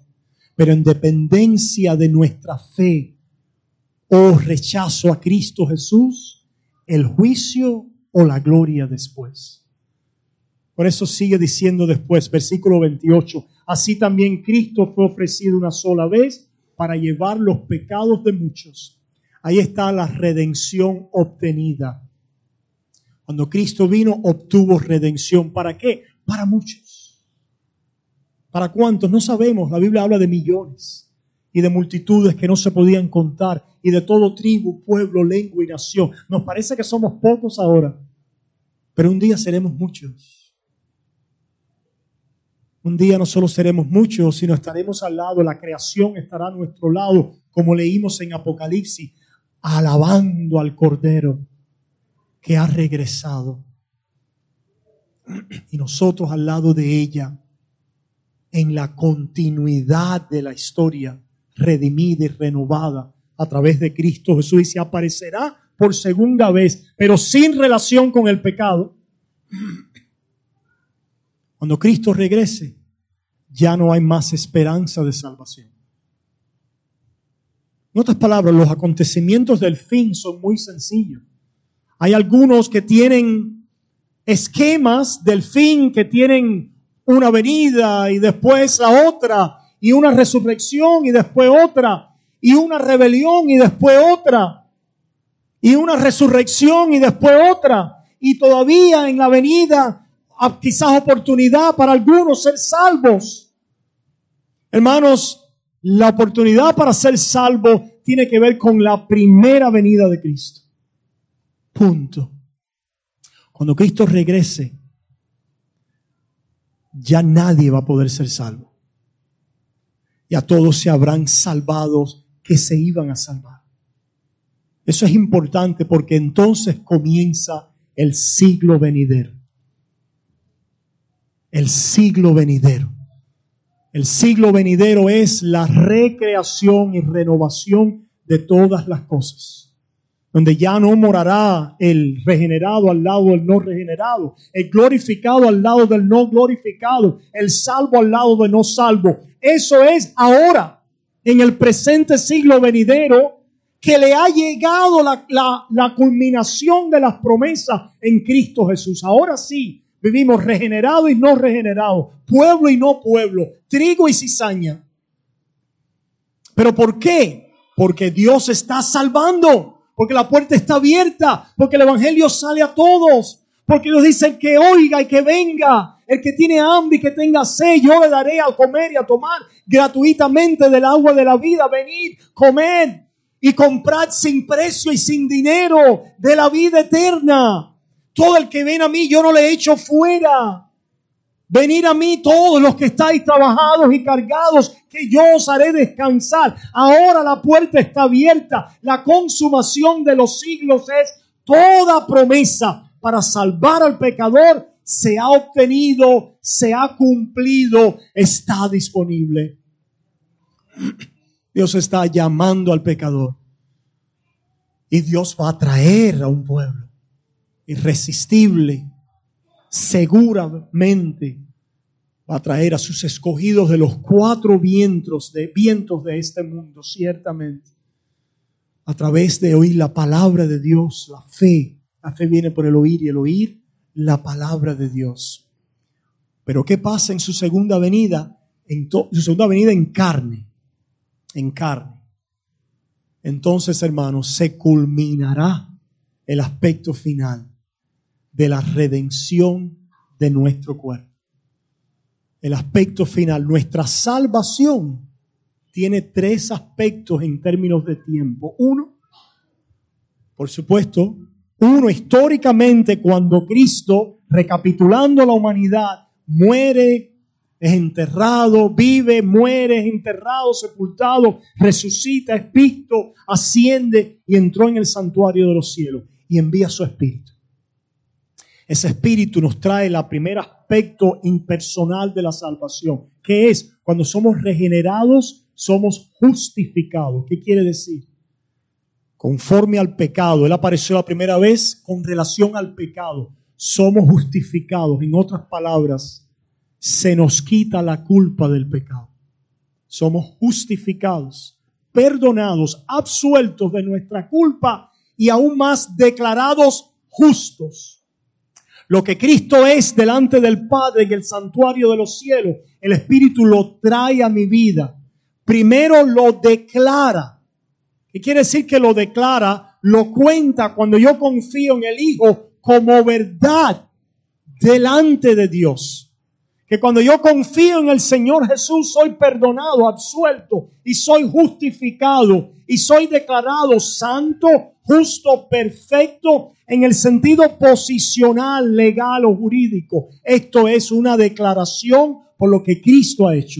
pero en dependencia de nuestra fe o rechazo a Cristo Jesús, el juicio o la gloria después. Por eso sigue diciendo después, versículo 28, así también Cristo fue ofrecido una sola vez para llevar los pecados de muchos. Ahí está la redención obtenida. Cuando Cristo vino, obtuvo redención. ¿Para qué? Para muchos. ¿Para cuántos? No sabemos. La Biblia habla de millones y de multitudes que no se podían contar y de todo tribu, pueblo, lengua y nación. Nos parece que somos pocos ahora, pero un día seremos muchos. Un día no solo seremos muchos, sino estaremos al lado, la creación estará a nuestro lado, como leímos en Apocalipsis, alabando al Cordero que ha regresado. Y nosotros al lado de ella, en la continuidad de la historia, redimida y renovada a través de Cristo Jesús, y se aparecerá por segunda vez, pero sin relación con el pecado. Cuando Cristo regrese, ya no hay más esperanza de salvación. En otras palabras, los acontecimientos del fin son muy sencillos. Hay algunos que tienen esquemas del fin, que tienen una venida y después la otra, y una resurrección y después otra, y una rebelión y después otra, y una resurrección y después otra, y todavía en la venida quizás oportunidad para algunos ser salvos. Hermanos, la oportunidad para ser salvo tiene que ver con la primera venida de Cristo. Punto. Cuando Cristo regrese, ya nadie va a poder ser salvo. Y a todos se habrán salvados que se iban a salvar. Eso es importante porque entonces comienza el siglo venidero. El siglo venidero. El siglo venidero es la recreación y renovación de todas las cosas donde ya no morará el regenerado al lado del no regenerado, el glorificado al lado del no glorificado, el salvo al lado del no salvo. Eso es ahora, en el presente siglo venidero, que le ha llegado la, culminación de las promesas en Cristo Jesús. Ahora sí, vivimos regenerado y no regenerado, pueblo y no pueblo, trigo y cizaña. ¿Pero por qué? Porque Dios está salvando porque la puerta está abierta, porque el Evangelio sale a todos, porque Dios dice que oiga y que venga, el que tiene hambre y que tenga sed, yo le daré a comer y a tomar gratuitamente del agua de la vida. Venid, comed y comprad sin precio y sin dinero de la vida eterna. Todo el que ven a mí, yo no le echo fuera. Venid a mí todos los que estáis trabajados y cargados, que yo os haré descansar. Ahora la puerta está abierta. La consumación de los siglos es toda promesa para salvar al pecador. Se ha obtenido, se ha cumplido, está disponible. Dios está llamando al pecador. Y Dios va a traer a un pueblo irresistible seguramente va a traer a sus escogidos de los cuatro vientos de, vientos de este mundo, ciertamente, a través de oír la palabra de Dios, la fe. La fe viene por el oír y el oír la palabra de Dios. Pero ¿qué pasa en su segunda venida? En su segunda venida en carne, en carne. Entonces, hermanos, se culminará el aspecto final de la redención de nuestro cuerpo. El aspecto final, nuestra salvación tiene tres aspectos en términos de tiempo. Uno, por supuesto, uno históricamente cuando Cristo, recapitulando la humanidad, muere, es enterrado, vive, muere, es enterrado, sepultado, resucita, es visto, asciende y entró en el santuario de los cielos y envía su espíritu. Ese espíritu nos trae el primer aspecto impersonal de la salvación, que es cuando somos regenerados, somos justificados. ¿Qué quiere decir? Conforme al pecado. Él apareció la primera vez con relación al pecado. somos justificados. En otras palabras, se nos quita la culpa del pecado. Somos justificados, perdonados, absueltos de nuestra culpa y aún más declarados justos. Lo que Cristo es delante del Padre en el santuario de los cielos, el Espíritu lo trae a mi vida. Primero lo declara. ¿Qué quiere decir que lo declara? Lo cuenta cuando yo confío en el Hijo como verdad delante de Dios. Que cuando yo confío en el Señor Jesús soy perdonado, absuelto y soy justificado y soy declarado santo, justo, perfecto en el sentido posicional, legal o jurídico. Esto es una declaración por lo que Cristo ha hecho.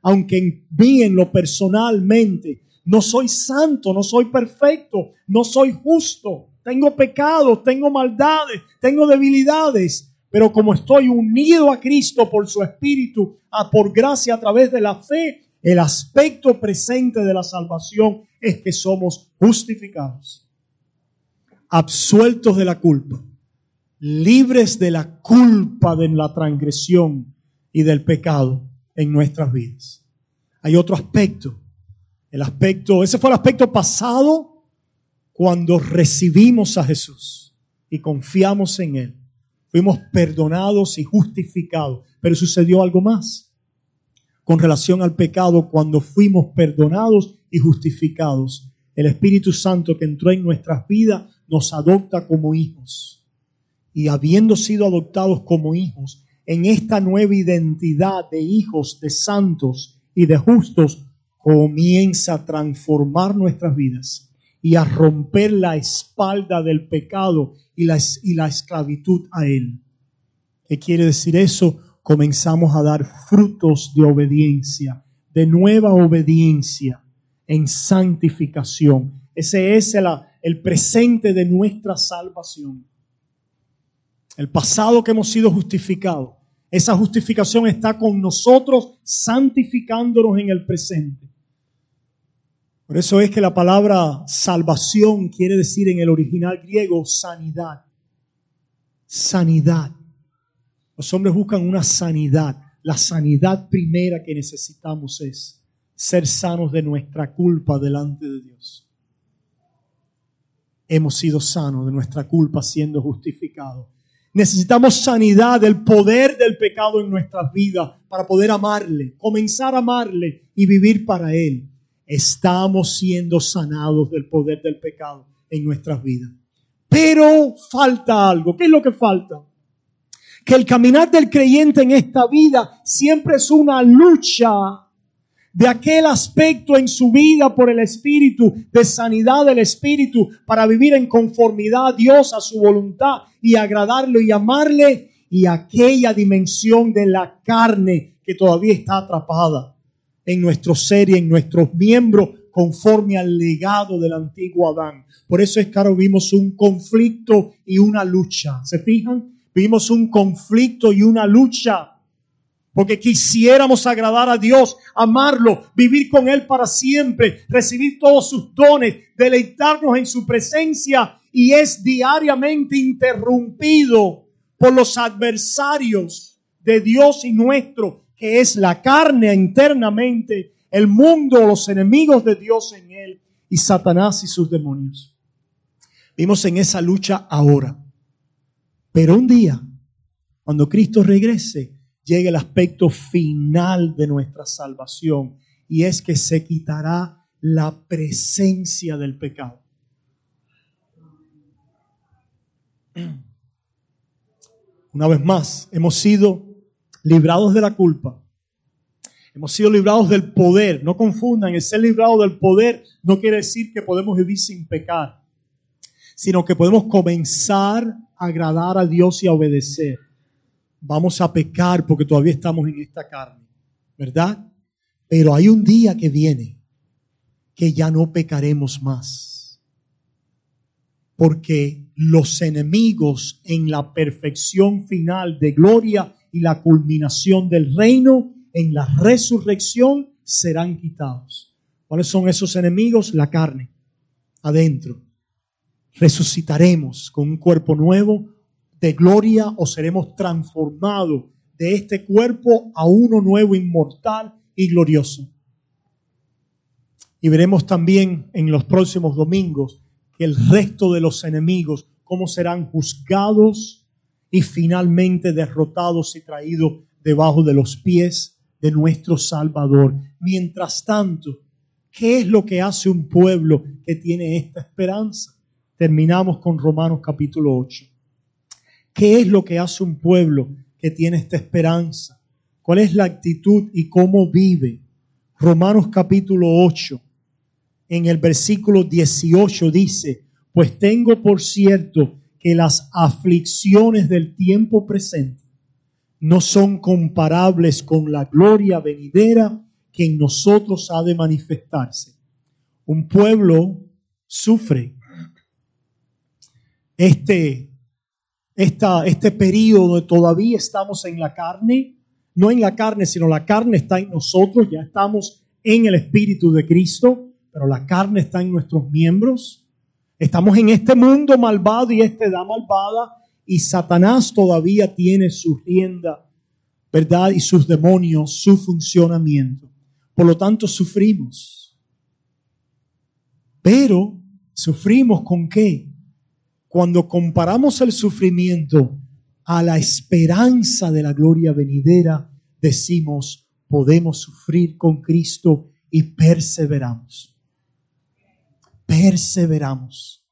Aunque en mí, en lo personalmente, no soy santo, no soy perfecto, no soy justo, tengo pecados, tengo maldades, tengo debilidades, pero como estoy unido a Cristo por su Espíritu, a por gracia a través de la fe, el aspecto presente de la salvación es que somos justificados, absueltos de la culpa, libres de la culpa de la transgresión y del pecado en nuestras vidas. Hay otro aspecto, el aspecto, ese fue el aspecto pasado cuando recibimos a Jesús y confiamos en Él. Fuimos perdonados y justificados, pero sucedió algo más con relación al pecado cuando fuimos perdonados y justificados. El Espíritu Santo que entró en nuestras vidas nos adopta como hijos. Y habiendo sido adoptados como hijos, en esta nueva identidad de hijos, de santos y de justos, comienza a transformar nuestras vidas y a romper la espalda del pecado y la, y la esclavitud a él. ¿Qué quiere decir eso? Comenzamos a dar frutos de obediencia, de nueva obediencia en santificación. Ese es el, el presente de nuestra salvación. El pasado que hemos sido justificados. Esa justificación está con nosotros santificándonos en el presente. Por eso es que la palabra salvación quiere decir en el original griego sanidad. Sanidad. Los hombres buscan una sanidad. La sanidad primera que necesitamos es ser sanos de nuestra culpa delante de Dios. Hemos sido sanos de nuestra culpa siendo justificados. Necesitamos sanidad del poder del pecado en nuestras vidas para poder amarle, comenzar a amarle y vivir para Él. Estamos siendo sanados del poder del pecado en nuestras vidas. Pero falta algo. ¿Qué es lo que falta? Que el caminar del creyente en esta vida siempre es una lucha de aquel aspecto en su vida por el Espíritu, de sanidad del Espíritu, para vivir en conformidad a Dios, a su voluntad y agradarlo y amarle, y aquella dimensión de la carne que todavía está atrapada en nuestro ser y en nuestros miembros conforme al legado del antiguo Adán. Por eso es ahora vimos un conflicto y una lucha. ¿Se fijan? Vimos un conflicto y una lucha porque quisiéramos agradar a Dios, amarlo, vivir con Él para siempre, recibir todos sus dones, deleitarnos en su presencia y es diariamente interrumpido por los adversarios de Dios y nuestro, que es la carne internamente, el mundo, los enemigos de Dios en Él y Satanás y sus demonios. Vimos en esa lucha ahora. Pero un día, cuando Cristo regrese, llega el aspecto final de nuestra salvación y es que se quitará la presencia del pecado. Una vez más, hemos sido librados de la culpa. Hemos sido librados del poder. No confundan, el ser librado del poder no quiere decir que podemos vivir sin pecar, sino que podemos comenzar a agradar a Dios y a obedecer vamos a pecar porque todavía estamos en esta carne, ¿verdad? Pero hay un día que viene que ya no pecaremos más. Porque los enemigos en la perfección final de gloria y la culminación del reino, en la resurrección, serán quitados. ¿Cuáles son esos enemigos? La carne, adentro. Resucitaremos con un cuerpo nuevo de gloria o seremos transformados de este cuerpo a uno nuevo, inmortal y glorioso. Y veremos también en los próximos domingos que el resto de los enemigos, cómo serán juzgados y finalmente derrotados y traídos debajo de los pies de nuestro Salvador. Mientras tanto, ¿qué es lo que hace un pueblo que tiene esta esperanza? Terminamos con Romanos capítulo 8. ¿Qué es lo que hace un pueblo que tiene esta esperanza? ¿Cuál es la actitud y cómo vive? Romanos capítulo 8, en el versículo 18 dice, pues tengo por cierto que las aflicciones del tiempo presente no son comparables con la gloria venidera que en nosotros ha de manifestarse. Un pueblo sufre este esta, este periodo todavía estamos en la carne, no en la carne, sino la carne está en nosotros, ya estamos en el Espíritu de Cristo, pero la carne está en nuestros miembros. Estamos en este mundo malvado y esta edad malvada y Satanás todavía tiene su rienda, ¿verdad? Y sus demonios, su funcionamiento. Por lo tanto, sufrimos. Pero, ¿sufrimos con qué? Cuando comparamos el sufrimiento a la esperanza de la gloria venidera, decimos, podemos sufrir con Cristo y perseveramos. Perseveramos.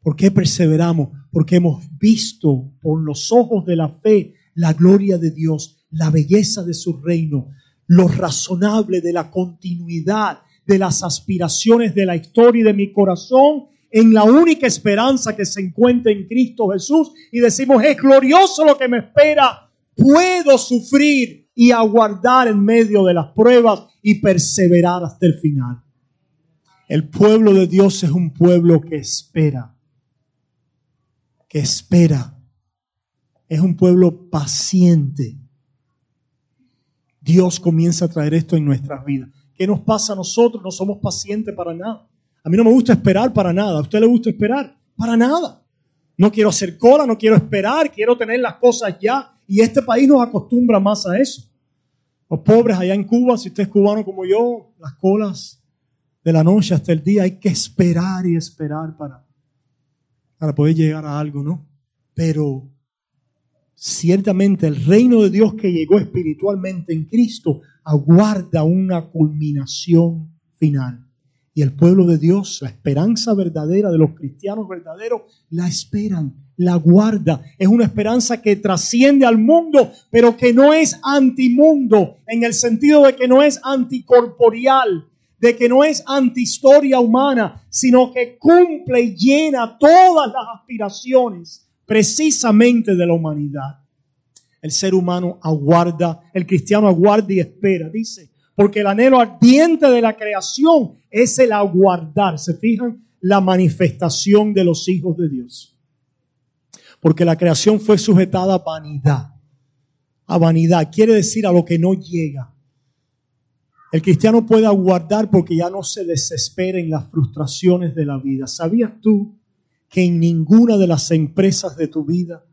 ¿Por qué perseveramos? Porque hemos visto por los ojos de la fe la gloria de Dios, la belleza de su reino, lo razonable de la continuidad de las aspiraciones de la historia y de mi corazón en la única esperanza que se encuentra en Cristo Jesús y decimos, es glorioso lo que me espera, puedo sufrir y aguardar en medio de las pruebas y perseverar hasta el final. El pueblo de Dios es un pueblo que espera, que espera. Es un pueblo paciente. Dios comienza a traer esto en nuestras vidas. ¿Qué nos pasa a nosotros? No somos pacientes para nada. A mí no me gusta esperar para nada. ¿A usted le gusta esperar? Para nada. No quiero hacer cola, no quiero esperar, quiero tener las cosas ya. Y este país nos acostumbra más a eso. Los pobres allá en Cuba, si usted es cubano como yo, las colas de la noche hasta el día, hay que esperar y esperar para, para poder llegar a algo, ¿no? Pero ciertamente el reino de Dios que llegó espiritualmente en Cristo aguarda una culminación final. Y el pueblo de Dios, la esperanza verdadera de los cristianos verdaderos, la esperan, la guarda. Es una esperanza que trasciende al mundo, pero que no es antimundo, en el sentido de que no es anticorporial, de que no es antihistoria humana, sino que cumple y llena todas las aspiraciones precisamente de la humanidad. El ser humano aguarda, el cristiano aguarda y espera. Dice, porque el anhelo ardiente de la creación es el aguardar, ¿se fijan? La manifestación de los hijos de Dios. Porque la creación fue sujetada a vanidad. A vanidad quiere decir a lo que no llega. El cristiano puede aguardar porque ya no se desespera en las frustraciones de la vida. ¿Sabías tú que en ninguna de las empresas de tu vida,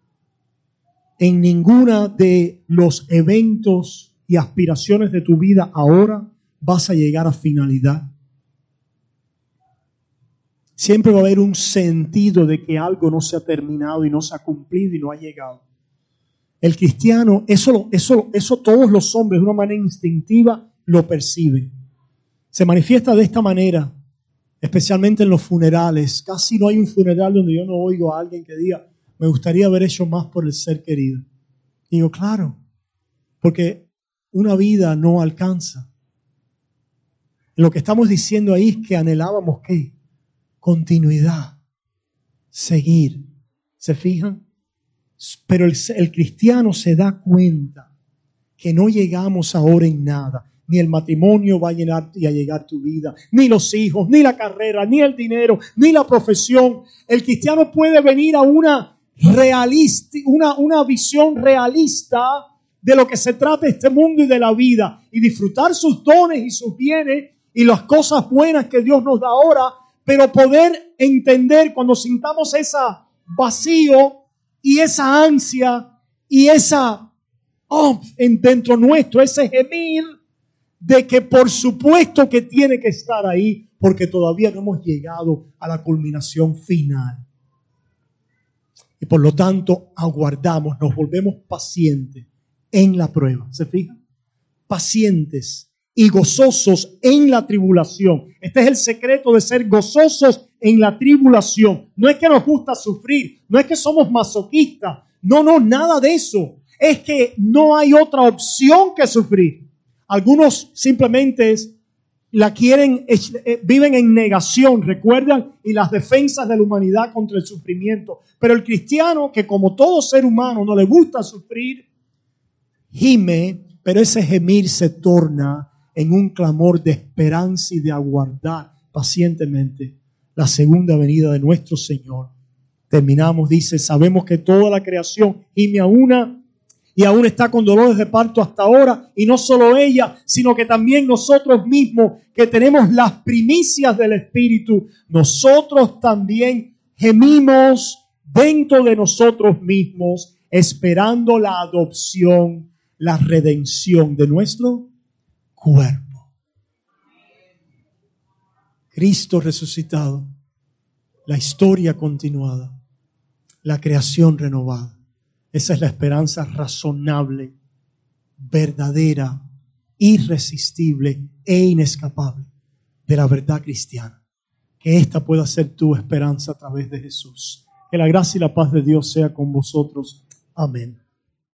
en ninguna de los eventos y aspiraciones de tu vida ahora vas a llegar a finalidad. Siempre va a haber un sentido de que algo no se ha terminado y no se ha cumplido y no ha llegado. El cristiano, eso, eso, eso todos los hombres de una manera instintiva lo perciben. Se manifiesta de esta manera, especialmente en los funerales. Casi no hay un funeral donde yo no oigo a alguien que diga, me gustaría haber hecho más por el ser querido. Y digo, claro, porque una vida no alcanza. Lo que estamos diciendo ahí es que anhelábamos qué? Continuidad, seguir. ¿Se fijan? Pero el cristiano se da cuenta que no llegamos ahora en nada. Ni el matrimonio va a llenar y a llegar tu vida, ni los hijos, ni la carrera, ni el dinero, ni la profesión. El cristiano puede venir a una realista, una, una visión realista de lo que se trata este mundo y de la vida y disfrutar sus dones y sus bienes y las cosas buenas que Dios nos da ahora, pero poder entender cuando sintamos ese vacío y esa ansia y esa oh, en dentro nuestro, ese gemir de que por supuesto que tiene que estar ahí porque todavía no hemos llegado a la culminación final. Y por lo tanto aguardamos, nos volvemos pacientes en la prueba. ¿Se fijan? Pacientes y gozosos en la tribulación. Este es el secreto de ser gozosos en la tribulación. No es que nos gusta sufrir, no es que somos masoquistas, no, no, nada de eso. Es que no hay otra opción que sufrir. Algunos simplemente la quieren, eh, viven en negación, recuerdan, y las defensas de la humanidad contra el sufrimiento. Pero el cristiano, que como todo ser humano no le gusta sufrir, gime, pero ese gemir se torna en un clamor de esperanza y de aguardar pacientemente la segunda venida de nuestro Señor. Terminamos, dice, sabemos que toda la creación gime a una y aún está con dolores de parto hasta ahora. Y no solo ella, sino que también nosotros mismos, que tenemos las primicias del Espíritu, nosotros también gemimos dentro de nosotros mismos, esperando la adopción, la redención de nuestro cuerpo. Cristo resucitado, la historia continuada, la creación renovada. Esa es la esperanza razonable, verdadera, irresistible e inescapable de la verdad cristiana. Que esta pueda ser tu esperanza a través de Jesús. Que la gracia y la paz de Dios sea con vosotros. Amén.